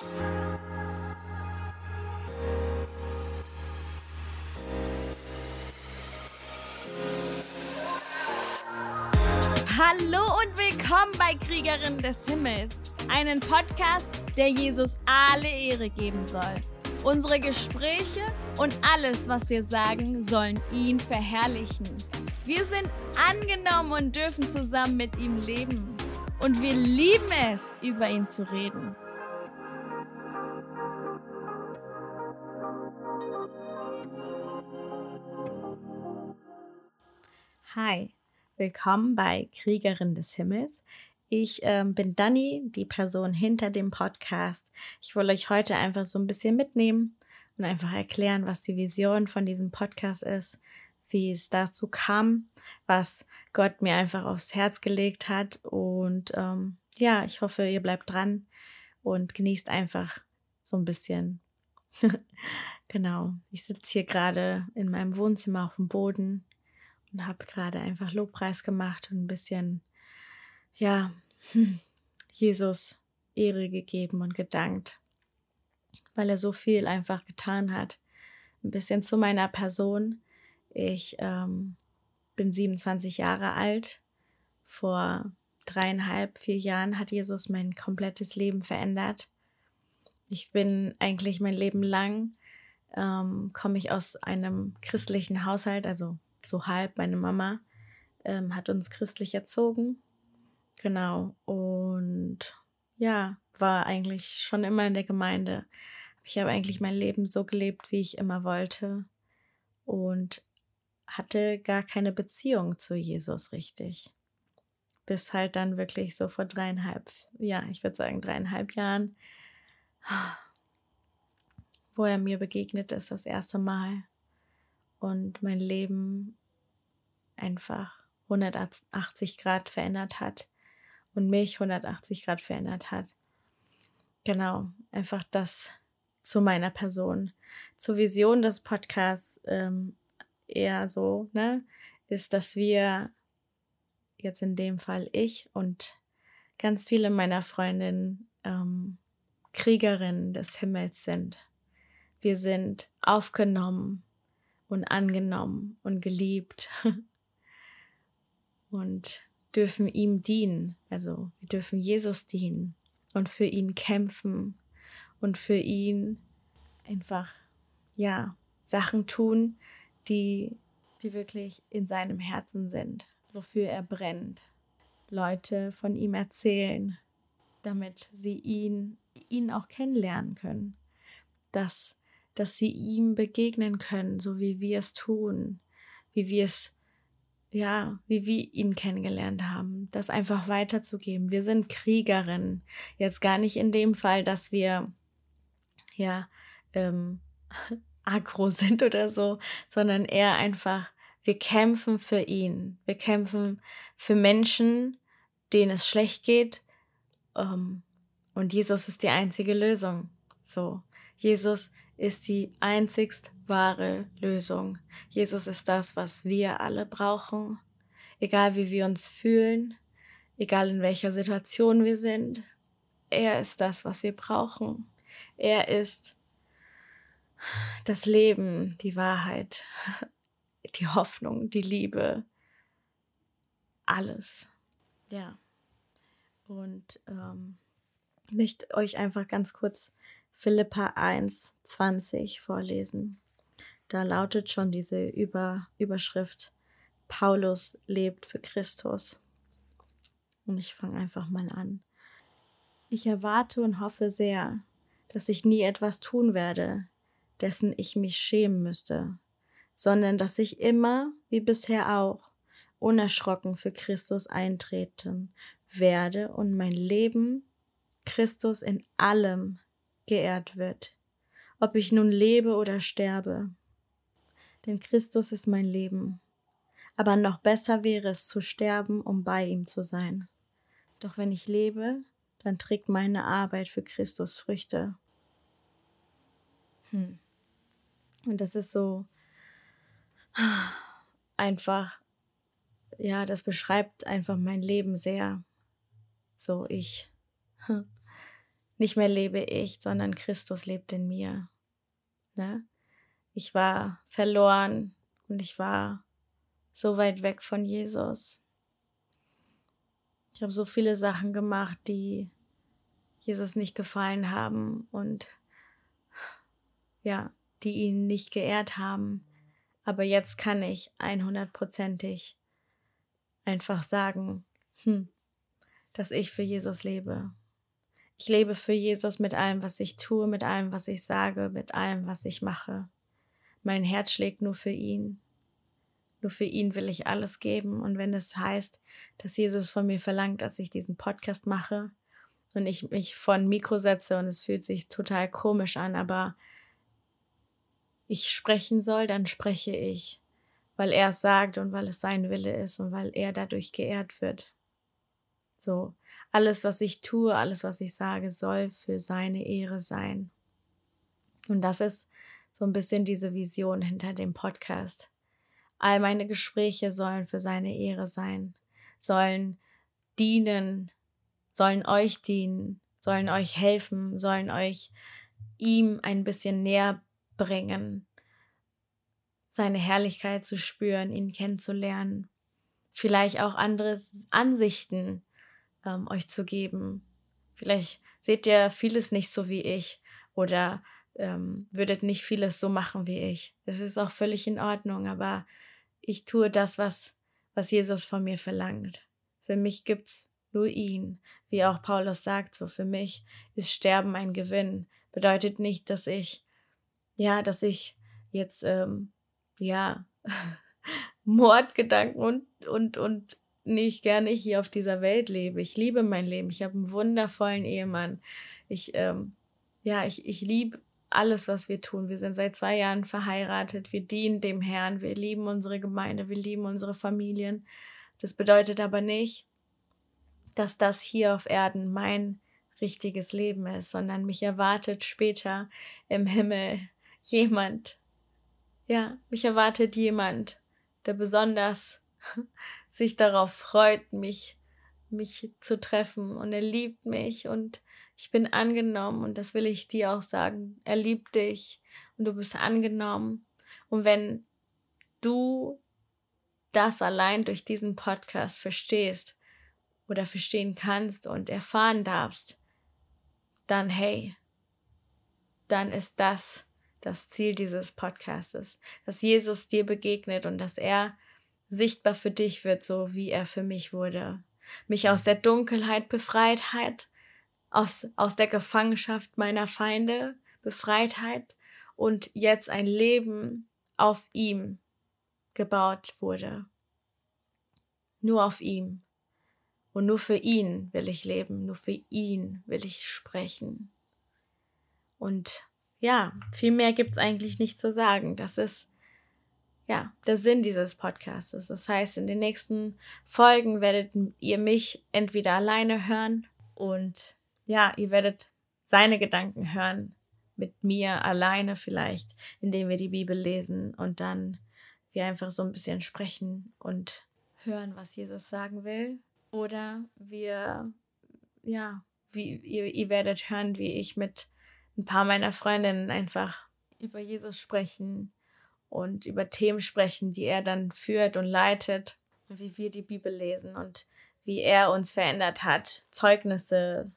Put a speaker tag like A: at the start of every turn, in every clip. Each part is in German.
A: Hallo und willkommen bei Kriegerin des Himmels, einen Podcast, der Jesus alle Ehre geben soll. Unsere Gespräche und alles, was wir sagen, sollen ihn verherrlichen. Wir sind angenommen und dürfen zusammen mit ihm leben. Und wir lieben es, über ihn zu reden. Hi. Willkommen bei Kriegerin des Himmels. Ich ähm, bin Dani, die Person hinter dem Podcast. Ich will euch heute einfach so ein bisschen mitnehmen und einfach erklären, was die Vision von diesem Podcast ist, wie es dazu kam, was Gott mir einfach aufs Herz gelegt hat. Und ähm, ja, ich hoffe, ihr bleibt dran und genießt einfach so ein bisschen. genau, ich sitze hier gerade in meinem Wohnzimmer auf dem Boden und habe gerade einfach Lobpreis gemacht und ein bisschen, ja, Jesus Ehre gegeben und gedankt, weil er so viel einfach getan hat. Ein bisschen zu meiner Person. Ich ähm, bin 27 Jahre alt. Vor dreieinhalb, vier Jahren hat Jesus mein komplettes Leben verändert. Ich bin eigentlich mein Leben lang, ähm, komme ich aus einem christlichen Haushalt, also so halb. Meine Mama ähm, hat uns christlich erzogen. Genau. Und ja, war eigentlich schon immer in der Gemeinde. Ich habe eigentlich mein Leben so gelebt, wie ich immer wollte. Und hatte gar keine Beziehung zu Jesus richtig. Bis halt dann wirklich so vor dreieinhalb, ja, ich würde sagen dreieinhalb Jahren, wo er mir begegnet ist das erste Mal und mein Leben einfach 180 Grad verändert hat und mich 180 Grad verändert hat. Genau, einfach das zu meiner Person. Zur Vision des Podcasts ähm, eher so, ne, ist, dass wir jetzt in dem Fall ich und ganz viele meiner Freundinnen ähm, Kriegerinnen des Himmels sind. Wir sind aufgenommen und angenommen und geliebt und dürfen ihm dienen. Also wir dürfen Jesus dienen und für ihn kämpfen und für ihn einfach, ja, Sachen tun, die, die wirklich in seinem Herzen sind, wofür er brennt. Leute von ihm erzählen, damit sie ihn, ihn auch kennenlernen können. Dass, dass sie ihm begegnen können, so wie wir es tun, wie wir es ja, wie wir ihn kennengelernt haben, das einfach weiterzugeben. Wir sind Kriegerinnen. Jetzt gar nicht in dem Fall, dass wir ja ähm, aggro sind oder so, sondern eher einfach, wir kämpfen für ihn. Wir kämpfen für Menschen, denen es schlecht geht. Ähm, und Jesus ist die einzige Lösung. So, Jesus ist die einzigst wahre Lösung. Jesus ist das, was wir alle brauchen, egal wie wir uns fühlen, egal in welcher Situation wir sind. Er ist das, was wir brauchen. Er ist das Leben, die Wahrheit, die Hoffnung, die Liebe, alles. Ja. Und ähm, möchte euch einfach ganz kurz Philippa 1, 20 vorlesen. Da lautet schon diese Über Überschrift, Paulus lebt für Christus. Und ich fange einfach mal an. Ich erwarte und hoffe sehr, dass ich nie etwas tun werde, dessen ich mich schämen müsste, sondern dass ich immer, wie bisher auch, unerschrocken für Christus eintreten werde und mein Leben Christus in allem geehrt wird, ob ich nun lebe oder sterbe. Denn Christus ist mein Leben. Aber noch besser wäre es zu sterben, um bei ihm zu sein. Doch wenn ich lebe, dann trägt meine Arbeit für Christus Früchte. Hm. Und das ist so einfach, ja, das beschreibt einfach mein Leben sehr. So ich nicht mehr lebe ich, sondern Christus lebt in mir. Ne? Ich war verloren und ich war so weit weg von Jesus. Ich habe so viele Sachen gemacht, die Jesus nicht gefallen haben und ja, die ihn nicht geehrt haben. Aber jetzt kann ich 100%ig einfach sagen, hm, dass ich für Jesus lebe. Ich lebe für Jesus mit allem, was ich tue, mit allem, was ich sage, mit allem, was ich mache. Mein Herz schlägt nur für ihn. Nur für ihn will ich alles geben. Und wenn es heißt, dass Jesus von mir verlangt, dass ich diesen Podcast mache und ich mich von Mikro setze und es fühlt sich total komisch an, aber ich sprechen soll, dann spreche ich, weil er es sagt und weil es sein Wille ist und weil er dadurch geehrt wird. So, alles, was ich tue, alles, was ich sage, soll für seine Ehre sein. Und das ist so ein bisschen diese Vision hinter dem Podcast. All meine Gespräche sollen für seine Ehre sein, sollen dienen, sollen euch dienen, sollen euch helfen, sollen euch ihm ein bisschen näher bringen, seine Herrlichkeit zu spüren, ihn kennenzulernen, vielleicht auch andere Ansichten ähm, euch zu geben. Vielleicht seht ihr vieles nicht so wie ich oder ähm, würdet nicht vieles so machen wie ich. Das ist auch völlig in Ordnung, aber ich tue das, was, was Jesus von mir verlangt. Für mich gibt's nur ihn, wie auch Paulus sagt, so für mich ist Sterben ein Gewinn. Bedeutet nicht, dass ich, ja, dass ich jetzt, ähm, ja, Mordgedanken und, und, und nicht gerne hier auf dieser Welt lebe. Ich liebe mein Leben. Ich habe einen wundervollen Ehemann. Ich, ähm, ja, ich, ich liebe alles, was wir tun. Wir sind seit zwei Jahren verheiratet. Wir dienen dem Herrn. Wir lieben unsere Gemeinde. Wir lieben unsere Familien. Das bedeutet aber nicht, dass das hier auf Erden mein richtiges Leben ist, sondern mich erwartet später im Himmel jemand. Ja, mich erwartet jemand, der besonders sich darauf freut, mich, mich zu treffen. Und er liebt mich und ich bin angenommen. Und das will ich dir auch sagen. Er liebt dich und du bist angenommen. Und wenn du das allein durch diesen Podcast verstehst oder verstehen kannst und erfahren darfst, dann hey, dann ist das das Ziel dieses Podcastes, dass Jesus dir begegnet und dass er sichtbar für dich wird, so wie er für mich wurde. Mich aus der Dunkelheit befreit hat, aus, aus der Gefangenschaft meiner Feinde befreit hat und jetzt ein Leben auf ihm gebaut wurde. Nur auf ihm. Und nur für ihn will ich leben, nur für ihn will ich sprechen. Und ja, viel mehr gibt's eigentlich nicht zu sagen. Das ist ja, der Sinn dieses Podcasts. Das heißt, in den nächsten Folgen werdet ihr mich entweder alleine hören und ja, ihr werdet seine Gedanken hören mit mir alleine vielleicht, indem wir die Bibel lesen und dann wir einfach so ein bisschen sprechen und hören, was Jesus sagen will. Oder wir, ja, wie ihr, ihr werdet hören, wie ich mit ein paar meiner Freundinnen einfach über Jesus sprechen und über Themen sprechen, die er dann führt und leitet und wie wir die Bibel lesen und wie er uns verändert hat. Zeugnisse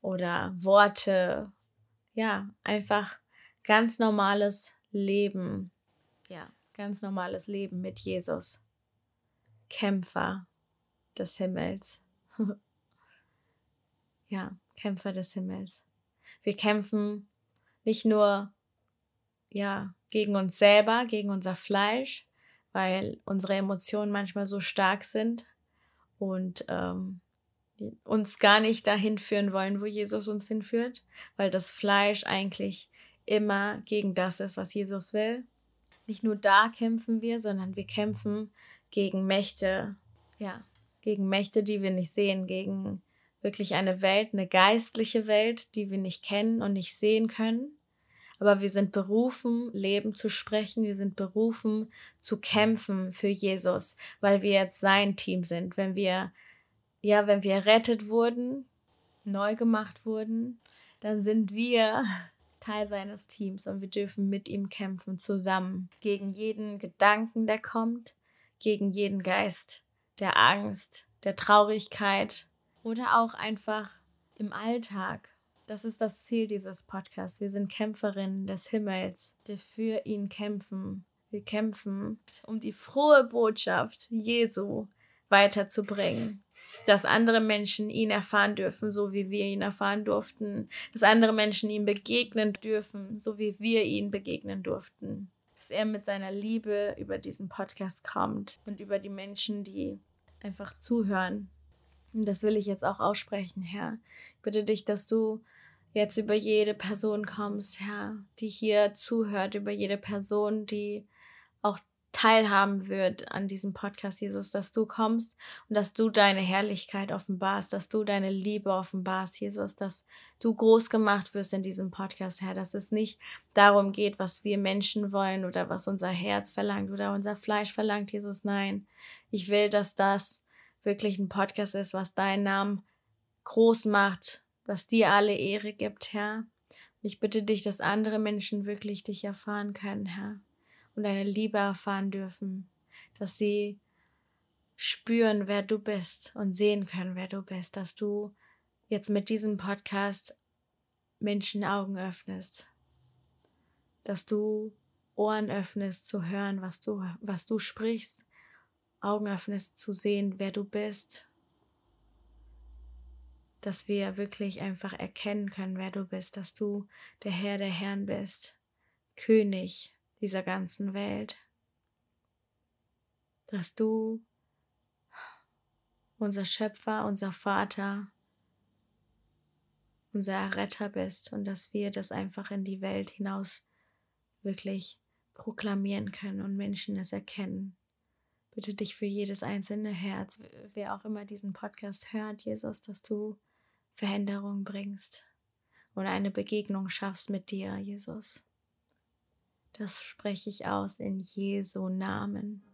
A: oder Worte. Ja, einfach ganz normales Leben. Ja, ganz normales Leben mit Jesus. Kämpfer des Himmels. ja, Kämpfer des Himmels. Wir kämpfen nicht nur ja, gegen uns selber, gegen unser Fleisch, weil unsere Emotionen manchmal so stark sind und ähm, uns gar nicht dahin führen wollen, wo Jesus uns hinführt, weil das Fleisch eigentlich immer gegen das ist, was Jesus will. Nicht nur da kämpfen wir, sondern wir kämpfen gegen Mächte, ja, gegen Mächte, die wir nicht sehen, gegen wirklich eine Welt, eine geistliche Welt, die wir nicht kennen und nicht sehen können aber wir sind berufen, Leben zu sprechen, wir sind berufen zu kämpfen für Jesus, weil wir jetzt sein Team sind. Wenn wir, ja, wenn wir errettet wurden, neu gemacht wurden, dann sind wir Teil seines Teams und wir dürfen mit ihm kämpfen zusammen gegen jeden Gedanken, der kommt, gegen jeden Geist der Angst, der Traurigkeit oder auch einfach im Alltag. Das ist das Ziel dieses Podcasts. Wir sind Kämpferinnen des Himmels, die für ihn kämpfen. Wir kämpfen, um die frohe Botschaft Jesu weiterzubringen dass andere Menschen ihn erfahren dürfen, so wie wir ihn erfahren durften, dass andere Menschen ihm begegnen dürfen, so wie wir ihn begegnen durften, dass er mit seiner Liebe über diesen Podcast kommt und über die Menschen, die einfach zuhören. Und das will ich jetzt auch aussprechen, Herr. Ich bitte dich, dass du jetzt über jede Person kommst, Herr, die hier zuhört, über jede Person, die auch teilhaben wird an diesem Podcast, Jesus, dass du kommst und dass du deine Herrlichkeit offenbarst, dass du deine Liebe offenbarst, Jesus, dass du groß gemacht wirst in diesem Podcast, Herr, dass es nicht darum geht, was wir Menschen wollen oder was unser Herz verlangt oder unser Fleisch verlangt, Jesus, nein. Ich will, dass das wirklich ein Podcast ist, was deinen Namen groß macht, was dir alle Ehre gibt, Herr. Und ich bitte dich, dass andere Menschen wirklich dich erfahren können, Herr und deine Liebe erfahren dürfen, dass sie spüren, wer du bist und sehen können, wer du bist, dass du jetzt mit diesem Podcast Menschen Augen öffnest, dass du Ohren öffnest zu hören, was du, was du sprichst, Augen öffnest zu sehen, wer du bist, dass wir wirklich einfach erkennen können, wer du bist, dass du der Herr der Herren bist, König, dieser ganzen Welt, dass du unser Schöpfer, unser Vater, unser Erretter bist und dass wir das einfach in die Welt hinaus wirklich proklamieren können und Menschen es erkennen. Bitte dich für jedes einzelne Herz, wer auch immer diesen Podcast hört, Jesus, dass du Veränderung bringst und eine Begegnung schaffst mit dir, Jesus. Das spreche ich aus in Jesu Namen.